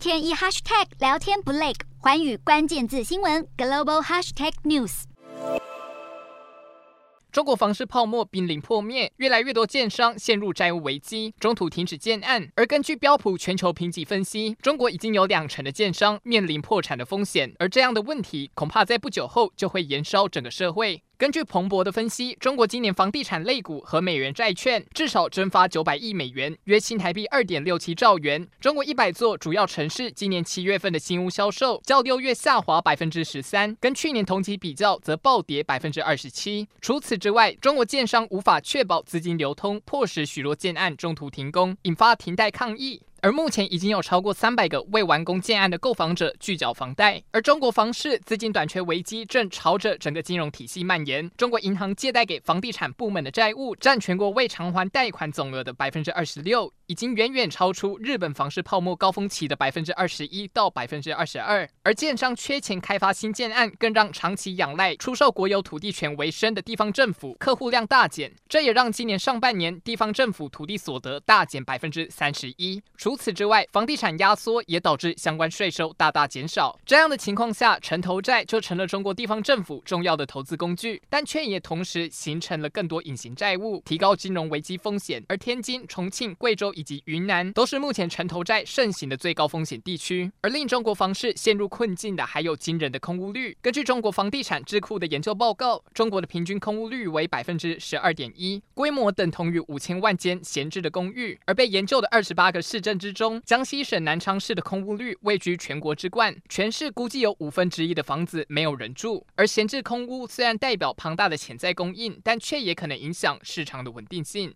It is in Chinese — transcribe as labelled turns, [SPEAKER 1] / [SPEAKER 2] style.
[SPEAKER 1] 天一 hashtag 聊天不累，环宇关键字新闻 global hashtag news。
[SPEAKER 2] 中国房市泡沫濒临破灭，越来越多建商陷入债务危机，中途停止建案。而根据标普全球评级分析，中国已经有两成的建商面临破产的风险，而这样的问题恐怕在不久后就会延烧整个社会。根据彭博的分析，中国今年房地产类股和美元债券至少蒸发九百亿美元，约新台币二点六七兆元。中国一百座主要城市今年七月份的新屋销售较六月下滑百分之十三，跟去年同期比较则暴跌百分之二十七。除此之外，中国建商无法确保资金流通，迫使许多建案中途停工，引发停贷抗议。而目前已经有超过三百个未完工建案的购房者拒缴房贷，而中国房市资金短缺危机正朝着整个金融体系蔓延。中国银行借贷给房地产部门的债务占全国未偿还贷款总额的百分之二十六，已经远远超出日本房市泡沫高峰期的百分之二十一到百分之二十二。而建商缺钱开发新建案，更让长期仰赖出售国有土地权为生的地方政府客户量大减，这也让今年上半年地方政府土地所得大减百分之三十一。除此之外，房地产压缩也导致相关税收大大减少。这样的情况下，城投债就成了中国地方政府重要的投资工具，但却也同时形成了更多隐形债务，提高金融危机风险。而天津、重庆、贵州以及云南都是目前城投债盛行的最高风险地区。而令中国房市陷入困境的，还有惊人的空屋率。根据中国房地产智库的研究报告，中国的平均空屋率为百分之十二点一，规模等同于五千万间闲置的公寓。而被研究的二十八个市镇之中，江西省南昌市的空屋率位居全国之冠，全市估计有五分之一的房子没有人住。而闲置空屋虽然代表庞大的潜在供应，但却也可能影响市场的稳定性。